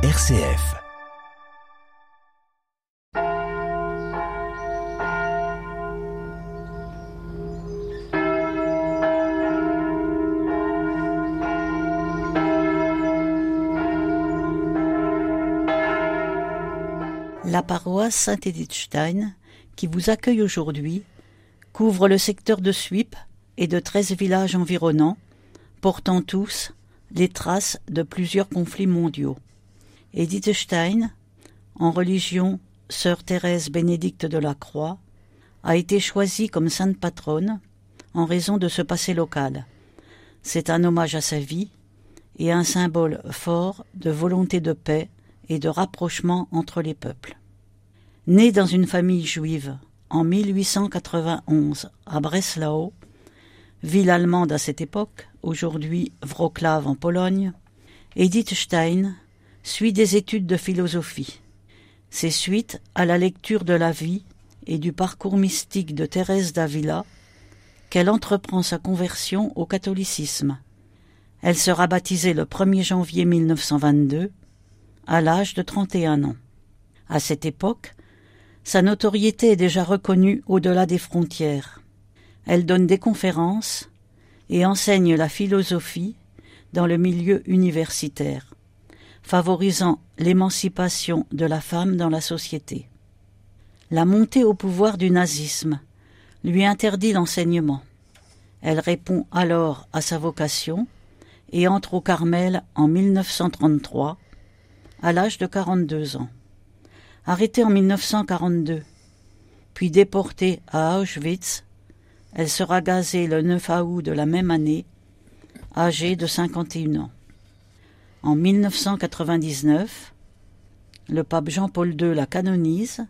RCF. La paroisse Saint-Edithstein, qui vous accueille aujourd'hui, couvre le secteur de Suip et de treize villages environnants, portant tous les traces de plusieurs conflits mondiaux. Edith Stein, en religion sœur Thérèse Bénédicte de la Croix, a été choisie comme sainte patronne en raison de ce passé local. C'est un hommage à sa vie et un symbole fort de volonté de paix et de rapprochement entre les peuples. Née dans une famille juive en 1891 à Breslau, ville allemande à cette époque, aujourd'hui Wroclaw en Pologne, Edith Stein suit des études de philosophie. C'est suite à la lecture de la vie et du parcours mystique de Thérèse d'Avila qu'elle entreprend sa conversion au catholicisme. Elle sera baptisée le 1er janvier 1922, à l'âge de 31 ans. À cette époque, sa notoriété est déjà reconnue au-delà des frontières. Elle donne des conférences et enseigne la philosophie dans le milieu universitaire, favorisant l'émancipation de la femme dans la société. La montée au pouvoir du nazisme lui interdit l'enseignement. Elle répond alors à sa vocation et entre au Carmel en 1933, à l'âge de 42 ans. Arrêtée en 1942, puis déportée à Auschwitz, elle sera gazée le 9 août de la même année, âgée de 51 ans. En 1999, le pape Jean-Paul II la canonise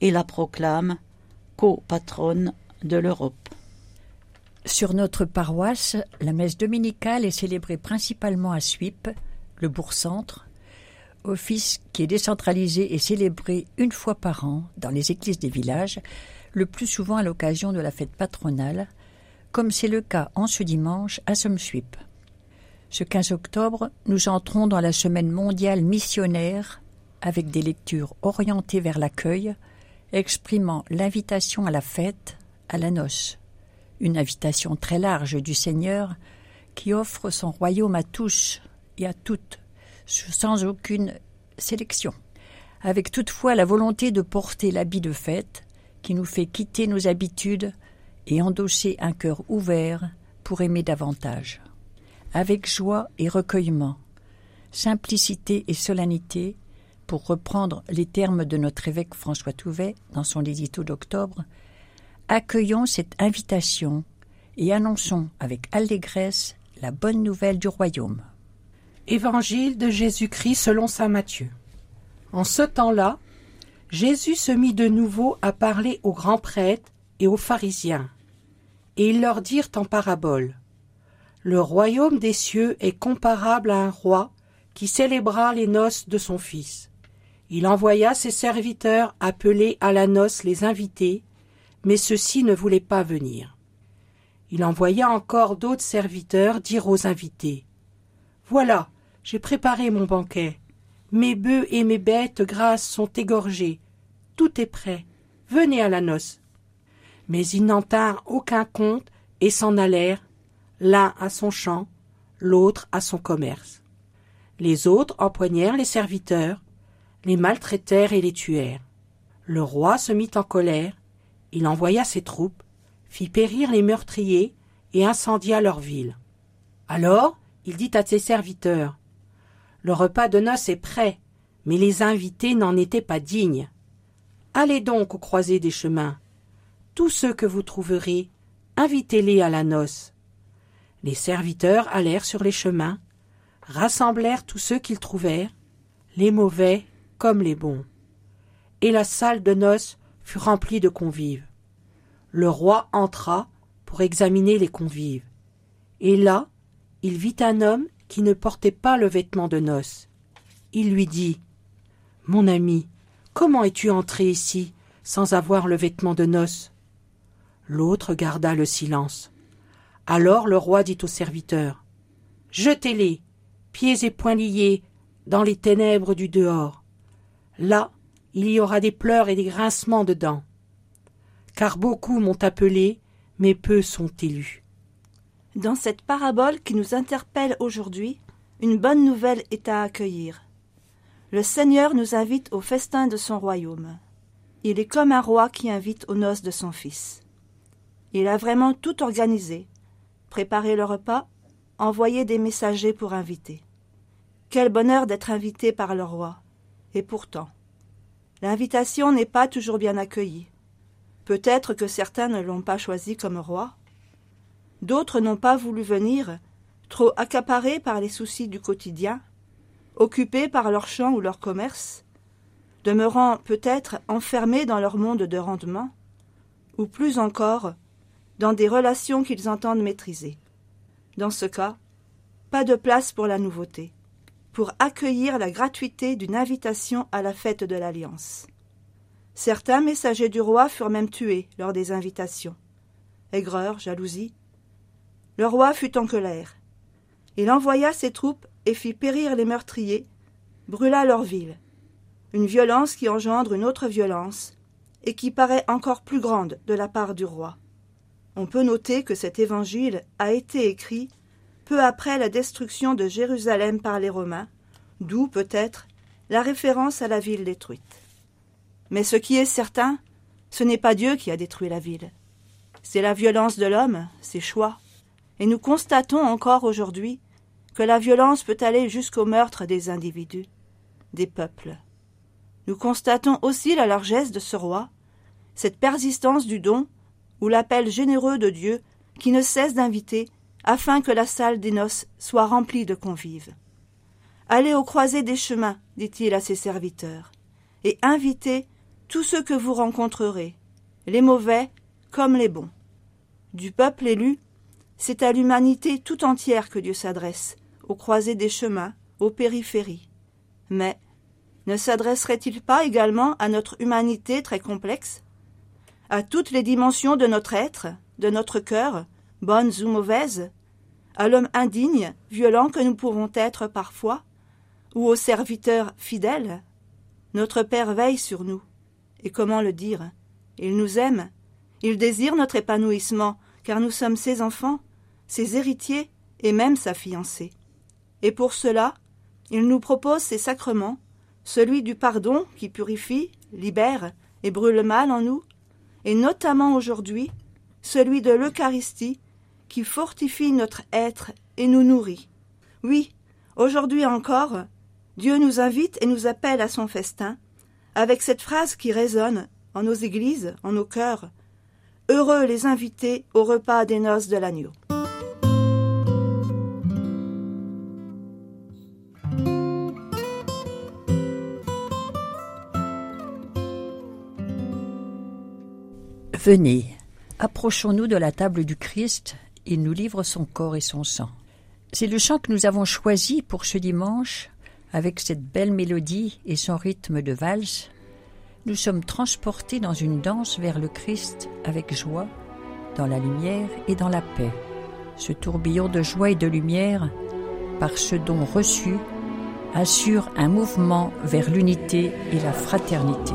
et la proclame co-patronne de l'Europe. Sur notre paroisse, la messe dominicale est célébrée principalement à Suip, le bourg-centre, office qui est décentralisé et célébré une fois par an dans les églises des villages, le plus souvent à l'occasion de la fête patronale, comme c'est le cas en ce dimanche à Somsuip. Ce 15 octobre, nous entrons dans la semaine mondiale missionnaire avec des lectures orientées vers l'accueil, exprimant l'invitation à la fête, à la noce. Une invitation très large du Seigneur qui offre son royaume à tous et à toutes, sans aucune sélection, avec toutefois la volonté de porter l'habit de fête, qui nous fait quitter nos habitudes et endosser un cœur ouvert pour aimer davantage. Avec joie et recueillement, simplicité et solennité, pour reprendre les termes de notre évêque François Touvet dans son édito d'octobre, accueillons cette invitation et annonçons avec allégresse la bonne nouvelle du royaume. Évangile de Jésus-Christ selon saint Matthieu. En ce temps-là, Jésus se mit de nouveau à parler aux grands prêtres et aux pharisiens. Et ils leur dirent en parabole Le royaume des cieux est comparable à un roi qui célébra les noces de son fils. Il envoya ses serviteurs appeler à la noce les invités, mais ceux-ci ne voulaient pas venir. Il envoya encore d'autres serviteurs dire aux invités Voilà, j'ai préparé mon banquet. Mes bœufs et mes bêtes grasses sont égorgés. Tout est prêt. Venez à la noce. Mais ils n'en tinrent aucun compte et s'en allèrent, l'un à son champ, l'autre à son commerce. Les autres empoignèrent les serviteurs, les maltraitèrent et les tuèrent. Le roi se mit en colère, il envoya ses troupes, fit périr les meurtriers et incendia leur ville. Alors il dit à ses serviteurs le repas de noces est prêt, mais les invités n'en étaient pas dignes. Allez donc aux croisées des chemins. Tous ceux que vous trouverez, invitez-les à la noce. Les serviteurs allèrent sur les chemins, rassemblèrent tous ceux qu'ils trouvèrent, les mauvais comme les bons. Et la salle de noces fut remplie de convives. Le roi entra pour examiner les convives. Et là, il vit un homme qui ne portait pas le vêtement de noces. Il lui dit Mon ami, comment es-tu entré ici sans avoir le vêtement de noces? L'autre garda le silence. Alors le roi dit au serviteur Jetez-les, pieds et poings liés, dans les ténèbres du dehors. Là, il y aura des pleurs et des grincements de dents. Car beaucoup m'ont appelé, mais peu sont élus. Dans cette parabole qui nous interpelle aujourd'hui, une bonne nouvelle est à accueillir. Le Seigneur nous invite au festin de son royaume. Il est comme un roi qui invite aux noces de son fils. Il a vraiment tout organisé, préparé le repas, envoyé des messagers pour inviter. Quel bonheur d'être invité par le roi. Et pourtant, l'invitation n'est pas toujours bien accueillie. Peut-être que certains ne l'ont pas choisi comme roi. D'autres n'ont pas voulu venir, trop accaparés par les soucis du quotidien, occupés par leur champ ou leur commerce, demeurant peut-être enfermés dans leur monde de rendement, ou plus encore, dans des relations qu'ils entendent maîtriser. Dans ce cas, pas de place pour la nouveauté, pour accueillir la gratuité d'une invitation à la fête de l'Alliance. Certains messagers du roi furent même tués lors des invitations. Aigreur, jalousie. Le roi fut en colère. Il envoya ses troupes et fit périr les meurtriers, brûla leur ville. Une violence qui engendre une autre violence, et qui paraît encore plus grande de la part du roi. On peut noter que cet évangile a été écrit peu après la destruction de Jérusalem par les Romains, d'où peut-être la référence à la ville détruite. Mais ce qui est certain, ce n'est pas Dieu qui a détruit la ville. C'est la violence de l'homme, ses choix. Et nous constatons encore aujourd'hui que la violence peut aller jusqu'au meurtre des individus, des peuples. Nous constatons aussi la largesse de ce roi, cette persistance du don ou l'appel généreux de Dieu qui ne cesse d'inviter afin que la salle des noces soit remplie de convives. Allez aux croisées des chemins, dit-il à ses serviteurs, et invitez tous ceux que vous rencontrerez, les mauvais comme les bons. Du peuple élu, c'est à l'humanité tout entière que Dieu s'adresse, aux croisées des chemins, aux périphéries. Mais ne s'adresserait-il pas également à notre humanité très complexe? À toutes les dimensions de notre être, de notre cœur, bonnes ou mauvaises, à l'homme indigne, violent que nous pouvons être parfois, ou au serviteur fidèle. Notre Père veille sur nous. Et comment le dire? Il nous aime, il désire notre épanouissement, car nous sommes ses enfants, ses héritiers et même sa fiancée. Et pour cela, il nous propose ses sacrements, celui du pardon qui purifie, libère et brûle le mal en nous, et notamment aujourd'hui celui de l'Eucharistie qui fortifie notre être et nous nourrit. Oui, aujourd'hui encore, Dieu nous invite et nous appelle à son festin, avec cette phrase qui résonne en nos églises, en nos cœurs. Heureux les invités au repas des noces de l'agneau. Venez, approchons-nous de la table du Christ, il nous livre son corps et son sang. C'est le chant que nous avons choisi pour ce dimanche, avec cette belle mélodie et son rythme de valse. Nous sommes transportés dans une danse vers le Christ avec joie, dans la lumière et dans la paix. Ce tourbillon de joie et de lumière, par ce don reçu, assure un mouvement vers l'unité et la fraternité.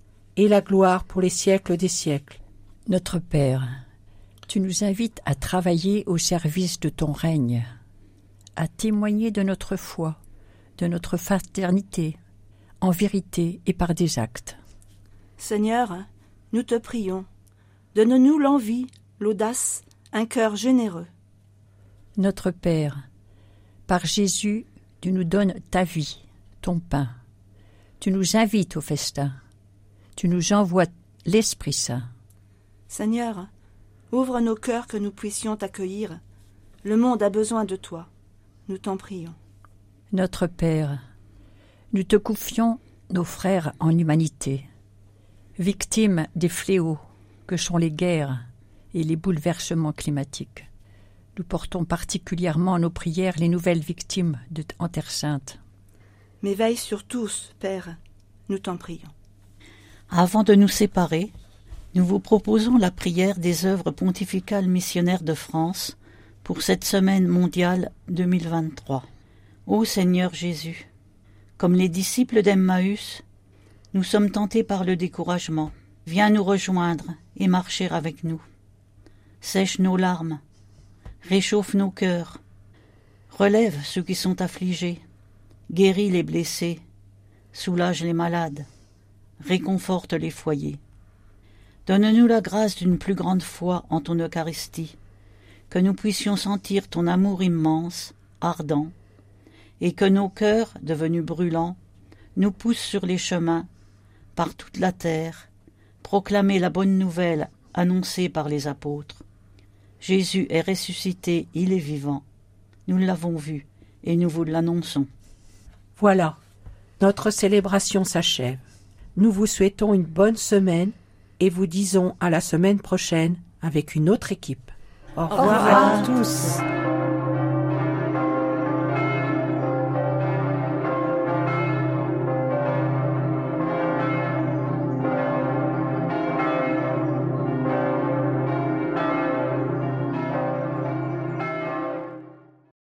et la gloire pour les siècles des siècles. Notre Père, tu nous invites à travailler au service de ton règne, à témoigner de notre foi, de notre fraternité, en vérité et par des actes. Seigneur, nous te prions, donne-nous l'envie, l'audace, un cœur généreux. Notre Père, par Jésus, tu nous donnes ta vie, ton pain. Tu nous invites au festin. Tu nous envoies l'Esprit Saint. Seigneur, ouvre nos cœurs que nous puissions t'accueillir. Le monde a besoin de toi. Nous t'en prions. Notre Père, nous te confions nos frères en humanité, victimes des fléaux que sont les guerres et les bouleversements climatiques. Nous portons particulièrement nos prières les nouvelles victimes de, en Terre Sainte. Mais veille sur tous, Père, nous t'en prions. Avant de nous séparer, nous vous proposons la prière des œuvres pontificales missionnaires de France pour cette semaine mondiale 2023. Ô Seigneur Jésus, comme les disciples d'Emmaüs, nous sommes tentés par le découragement. Viens nous rejoindre et marcher avec nous. Sèche nos larmes, réchauffe nos cœurs, relève ceux qui sont affligés, guéris les blessés, soulage les malades, réconforte les foyers. Donne-nous la grâce d'une plus grande foi en ton Eucharistie, que nous puissions sentir ton amour immense, ardent, et que nos cœurs, devenus brûlants, nous poussent sur les chemins, par toute la terre, proclamer la bonne nouvelle annoncée par les apôtres. Jésus est ressuscité, il est vivant. Nous l'avons vu, et nous vous l'annonçons. Voilà, notre célébration s'achève. Nous vous souhaitons une bonne semaine et vous disons à la semaine prochaine avec une autre équipe. Au revoir, à tous.